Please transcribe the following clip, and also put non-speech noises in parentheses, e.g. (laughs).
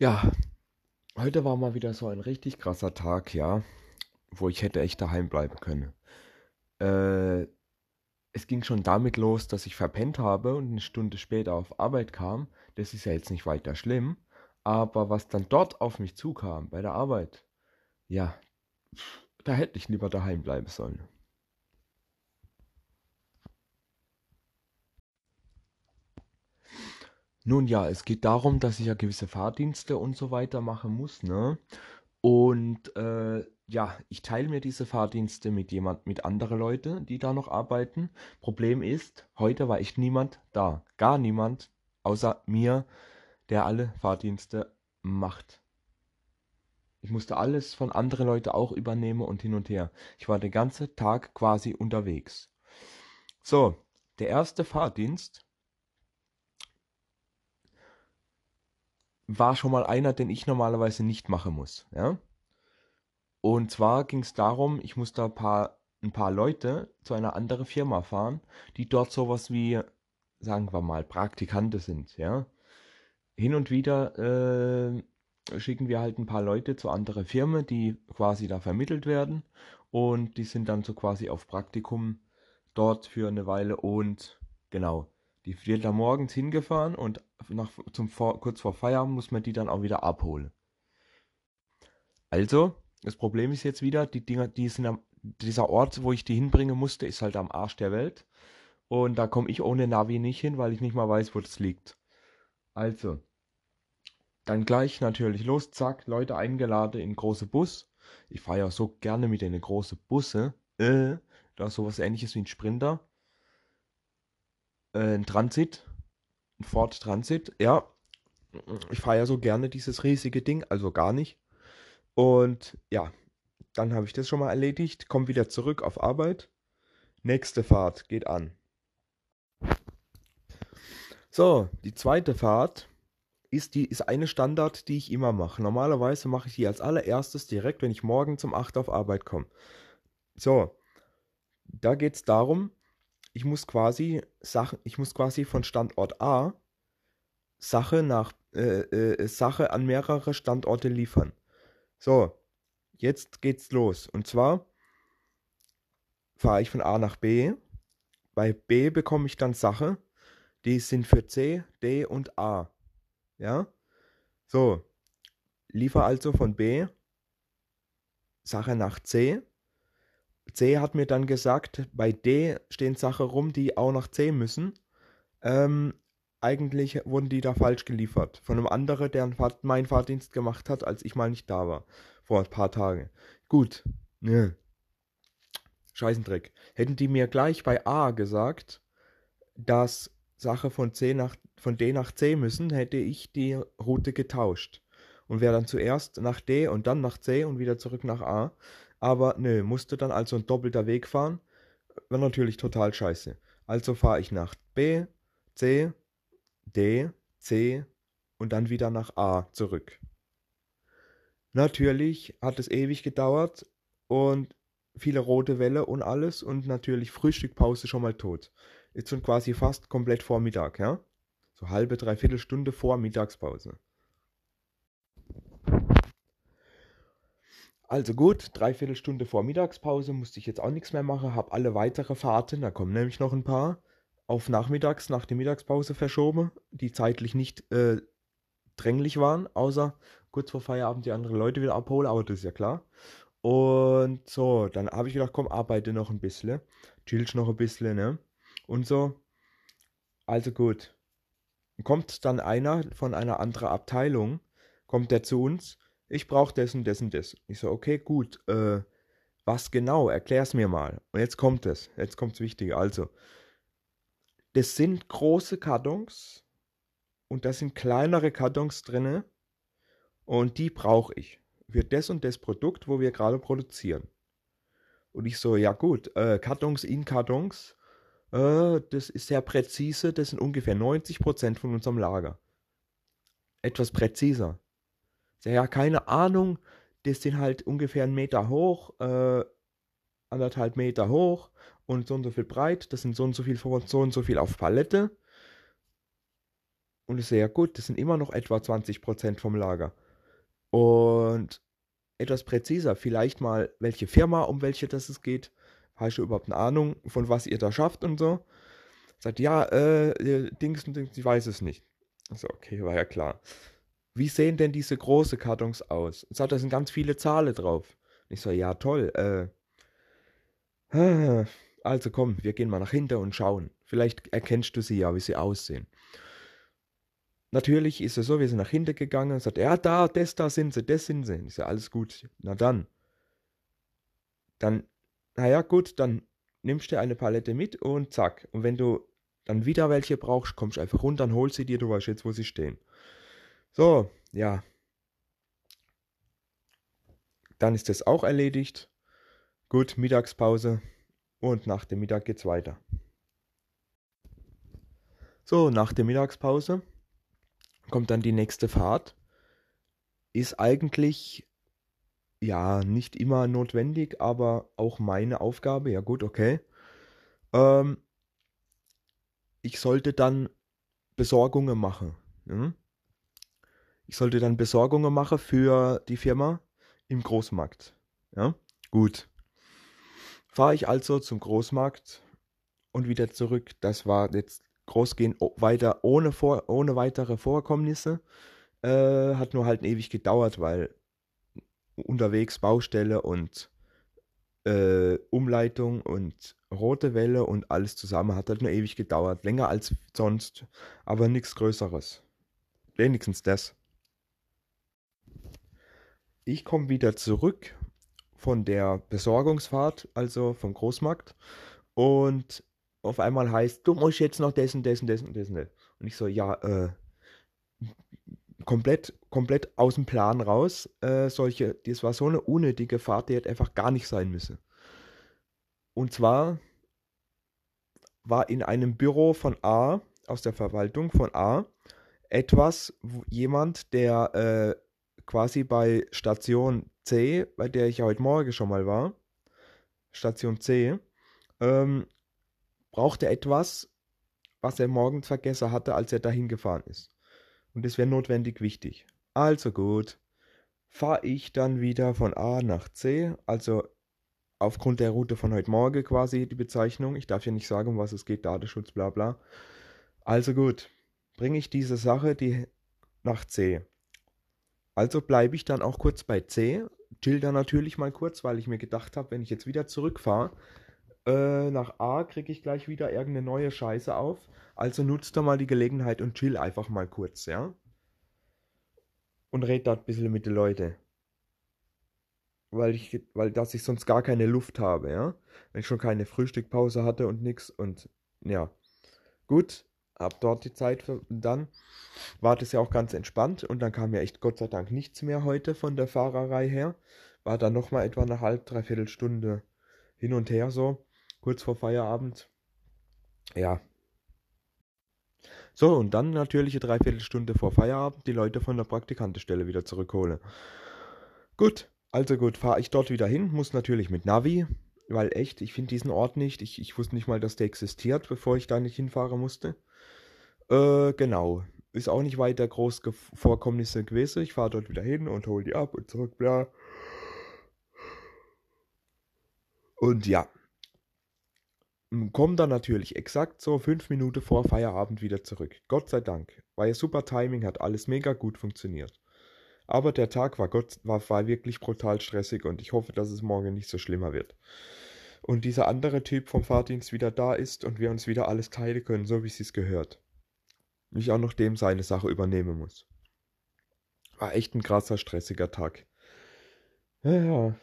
Ja, heute war mal wieder so ein richtig krasser Tag, ja, wo ich hätte echt daheim bleiben können. Äh, es ging schon damit los, dass ich verpennt habe und eine Stunde später auf Arbeit kam. Das ist ja jetzt nicht weiter schlimm. Aber was dann dort auf mich zukam, bei der Arbeit, ja, da hätte ich lieber daheim bleiben sollen. Nun ja, es geht darum, dass ich ja gewisse Fahrdienste und so weiter machen muss, ne? Und äh, ja, ich teile mir diese Fahrdienste mit jemand, mit anderen Leuten, die da noch arbeiten. Problem ist, heute war echt niemand da. Gar niemand außer mir, der alle Fahrdienste macht. Ich musste alles von anderen Leuten auch übernehmen und hin und her. Ich war den ganzen Tag quasi unterwegs. So, der erste Fahrdienst war schon mal einer, den ich normalerweise nicht machen muss. Ja? Und zwar ging es darum, ich musste ein paar, ein paar Leute zu einer anderen Firma fahren, die dort sowas wie, sagen wir mal, Praktikante sind. Ja? Hin und wieder äh, schicken wir halt ein paar Leute zu anderen Firmen, die quasi da vermittelt werden. Und die sind dann so quasi auf Praktikum dort für eine Weile und genau. Die wird da morgens hingefahren und nach, zum vor, kurz vor Feierabend muss man die dann auch wieder abholen. Also, das Problem ist jetzt wieder, die Dinger, die sind am, dieser Ort, wo ich die hinbringen musste, ist halt am Arsch der Welt. Und da komme ich ohne Navi nicht hin, weil ich nicht mal weiß, wo das liegt. Also, dann gleich natürlich los, zack, Leute eingeladen in große Bus. Ich fahre ja so gerne mit den großen Busse. Äh, da ist sowas ähnliches wie ein Sprinter äh, ein Transit, Ford Transit, ja. Ich fahre ja so gerne dieses riesige Ding, also gar nicht. Und ja, dann habe ich das schon mal erledigt, komme wieder zurück auf Arbeit. Nächste Fahrt geht an. So, die zweite Fahrt ist, die, ist eine Standard, die ich immer mache. Normalerweise mache ich die als allererstes direkt, wenn ich morgen zum 8 auf Arbeit komme. So, da geht es darum, ich muss quasi Sachen, ich muss quasi von Standort A Sache nach äh, äh, Sache an mehrere Standorte liefern. So, jetzt geht's los. Und zwar fahre ich von A nach B. Bei B bekomme ich dann Sache. Die sind für C, D und A. Ja? So. Liefer also von B Sache nach C. C hat mir dann gesagt, bei D stehen Sachen rum, die auch nach C müssen. Ähm, eigentlich wurden die da falsch geliefert. Von einem anderen, der meinen Fahrdienst gemacht hat, als ich mal nicht da war. Vor ein paar Tagen. Gut. Ne. Scheißendreck. Hätten die mir gleich bei A gesagt, dass Sache von, C nach, von D nach C müssen, hätte ich die Route getauscht. Und wäre dann zuerst nach D und dann nach C und wieder zurück nach A. Aber nö, musste dann also ein doppelter Weg fahren. War natürlich total scheiße. Also fahre ich nach B, C, D, C und dann wieder nach A zurück. Natürlich hat es ewig gedauert und viele rote Welle und alles und natürlich Frühstückpause schon mal tot. Ist schon quasi fast komplett vor Mittag, ja? So halbe, dreiviertel Stunde vor Mittagspause. Also gut, dreiviertel Stunde vor Mittagspause musste ich jetzt auch nichts mehr machen, habe alle weitere Fahrten, da kommen nämlich noch ein paar, auf nachmittags nach der Mittagspause verschoben, die zeitlich nicht äh, dränglich waren, außer kurz vor Feierabend die anderen Leute wieder abholen, aber das ist ja klar. Und so, dann habe ich gedacht, komm, arbeite noch ein bisschen, chillst noch ein bisschen, ne? Und so. Also gut. Kommt dann einer von einer anderen Abteilung, kommt der zu uns ich brauche das und das. Ich so, okay, gut, äh, was genau? Erklär's mir mal. Und jetzt kommt es, jetzt kommt's Wichtige. Also, das sind große Kartons und da sind kleinere Kartons drinne und die brauche ich für das und das Produkt, wo wir gerade produzieren. Und ich so, ja gut, äh, Kartons in Kartons, äh, das ist sehr präzise, das sind ungefähr 90% von unserem Lager. Etwas präziser ja, keine Ahnung, das sind halt ungefähr einen Meter hoch, äh, anderthalb Meter hoch und so und so viel breit, das sind so und so viel so und so viel auf Palette. Und ich sehe, ja gut, das sind immer noch etwa 20% vom Lager. Und etwas präziser, vielleicht mal, welche Firma, um welche das es geht. Hast du überhaupt eine Ahnung, von was ihr da schafft und so? Sagt, ja, äh, Dings und Dings, ich weiß es nicht. Also, okay, war ja klar. Wie sehen denn diese großen Kartons aus? Und sagt, da sind ganz viele Zahlen drauf. Und ich so, ja, toll, äh, (laughs) also komm, wir gehen mal nach hinten und schauen. Vielleicht erkennst du sie ja, wie sie aussehen. Natürlich ist es so, wir sind nach hinten gegangen und sagt, ja, da, das, da sind sie, das sind sie. Ich sage, alles gut. Na dann. Dann, naja, gut, dann nimmst du eine Palette mit und zack. Und wenn du dann wieder welche brauchst, kommst du einfach runter und holst sie dir, du weißt jetzt, wo sie stehen. So, ja. Dann ist das auch erledigt. Gut, Mittagspause. Und nach dem Mittag geht's weiter. So, nach der Mittagspause kommt dann die nächste Fahrt. Ist eigentlich ja nicht immer notwendig, aber auch meine Aufgabe. Ja gut, okay. Ähm, ich sollte dann Besorgungen machen. Hm? Ich sollte dann Besorgungen machen für die Firma im Großmarkt. Ja, gut. Fahre ich also zum Großmarkt und wieder zurück. Das war jetzt großgehen weiter ohne, vor, ohne weitere Vorkommnisse. Äh, hat nur halt ewig gedauert, weil unterwegs Baustelle und äh, Umleitung und rote Welle und alles zusammen hat halt nur ewig gedauert. Länger als sonst, aber nichts Größeres. Wenigstens das. Ich komme wieder zurück von der Besorgungsfahrt, also vom Großmarkt. Und auf einmal heißt, du musst jetzt noch dessen, dessen, dessen, dessen. Und ich so, ja, äh, komplett, komplett aus dem Plan raus. Äh, solche, das war so eine unnötige Fahrt, die hätte einfach gar nicht sein müssen. Und zwar war in einem Büro von A, aus der Verwaltung von A, etwas, jemand, der äh, quasi bei Station C, bei der ich ja heute Morgen schon mal war, Station C, ähm, brauchte etwas, was er morgens vergessen hatte, als er dahin gefahren ist. Und es wäre notwendig wichtig. Also gut, fahre ich dann wieder von A nach C, also aufgrund der Route von heute Morgen quasi die Bezeichnung. Ich darf ja nicht sagen, um was es geht, Datenschutz, bla bla. Also gut, bringe ich diese Sache die nach C. Also bleibe ich dann auch kurz bei C, chill da natürlich mal kurz, weil ich mir gedacht habe, wenn ich jetzt wieder zurückfahre, äh, nach A kriege ich gleich wieder irgendeine neue Scheiße auf. Also nutzt da mal die Gelegenheit und chill einfach mal kurz, ja? Und red da ein bisschen mit den Leuten. Weil ich, weil dass ich sonst gar keine Luft habe, ja? Wenn ich schon keine Frühstückpause hatte und nix und ja. Gut, hab dort die Zeit für, dann war das ja auch ganz entspannt und dann kam ja echt Gott sei Dank nichts mehr heute von der Fahrerei her. War dann nochmal etwa eine halb, dreiviertel Stunde hin und her so kurz vor Feierabend. Ja. So, und dann natürlich eine Dreiviertelstunde vor Feierabend die Leute von der Praktikantenstelle wieder zurückholen. Gut, also gut, fahre ich dort wieder hin, muss natürlich mit Navi, weil echt, ich finde diesen Ort nicht. Ich, ich wusste nicht mal, dass der existiert, bevor ich da nicht hinfahren musste. Äh, genau. Ist auch nicht weiter groß Vorkommnisse gewesen. Ich fahre dort wieder hin und hole die ab und zurück, bla. Und ja, Kommen dann natürlich exakt so fünf Minuten vor Feierabend wieder zurück. Gott sei Dank. War ja super Timing, hat alles mega gut funktioniert. Aber der Tag war, Gott, war, war wirklich brutal stressig und ich hoffe, dass es morgen nicht so schlimmer wird. Und dieser andere Typ vom Fahrdienst wieder da ist und wir uns wieder alles teilen können, so wie es sich gehört. Ich auch noch dem seine Sache übernehmen muss. War echt ein krasser, stressiger Tag. Ja.